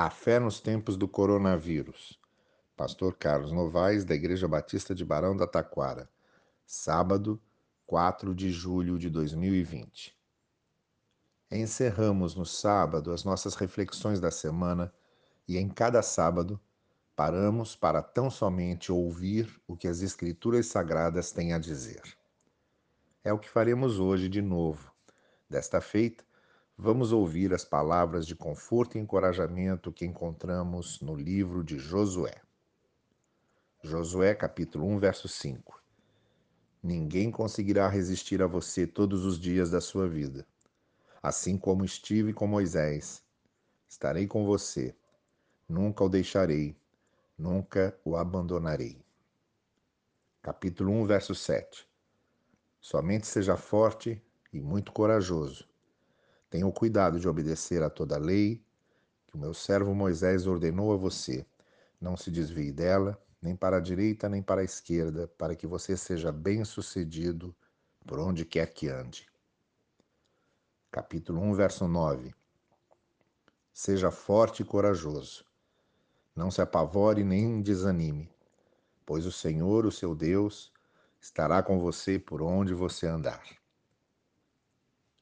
A fé nos tempos do coronavírus. Pastor Carlos Novaes, da Igreja Batista de Barão da Taquara. Sábado, 4 de julho de 2020. Encerramos no sábado as nossas reflexões da semana e em cada sábado paramos para tão somente ouvir o que as Escrituras Sagradas têm a dizer. É o que faremos hoje de novo. Desta feita, vamos ouvir as palavras de conforto e encorajamento que encontramos no livro de Josué. Josué, capítulo 1, verso 5. Ninguém conseguirá resistir a você todos os dias da sua vida. Assim como estive com Moisés, estarei com você. Nunca o deixarei, nunca o abandonarei. Capítulo 1, verso 7. Somente seja forte e muito corajoso Tenha cuidado de obedecer a toda a lei que o meu servo Moisés ordenou a você. Não se desvie dela, nem para a direita nem para a esquerda, para que você seja bem-sucedido por onde quer que ande. Capítulo 1, verso 9. Seja forte e corajoso. Não se apavore nem desanime, pois o Senhor, o seu Deus, estará com você por onde você andar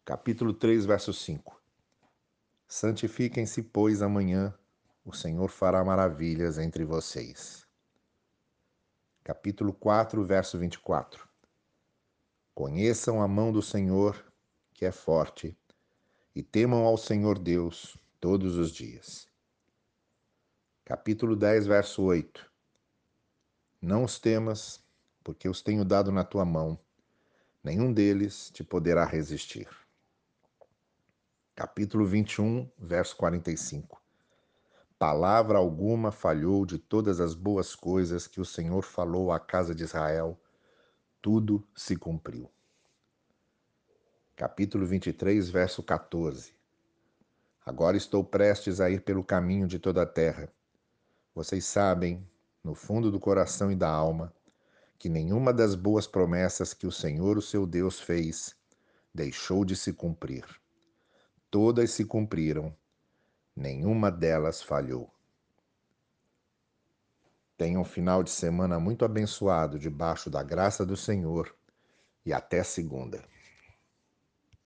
capítulo 3, verso 5. Santifiquem-se, pois, amanhã o Senhor fará maravilhas entre vocês. Capítulo 4, verso 24. Conheçam a mão do Senhor, que é forte, e temam ao Senhor Deus todos os dias. Capítulo 10, verso 8. Não os temas, porque os tenho dado na tua mão, nenhum deles te poderá resistir capítulo 21, verso 45. Palavra alguma falhou de todas as boas coisas que o Senhor falou à casa de Israel, tudo se cumpriu. Capítulo 23, verso 14. Agora estou prestes a ir pelo caminho de toda a terra. Vocês sabem, no fundo do coração e da alma, que nenhuma das boas promessas que o Senhor, o seu Deus, fez deixou de se cumprir todas se cumpriram, nenhuma delas falhou. Tenha um final de semana muito abençoado debaixo da graça do Senhor e até segunda.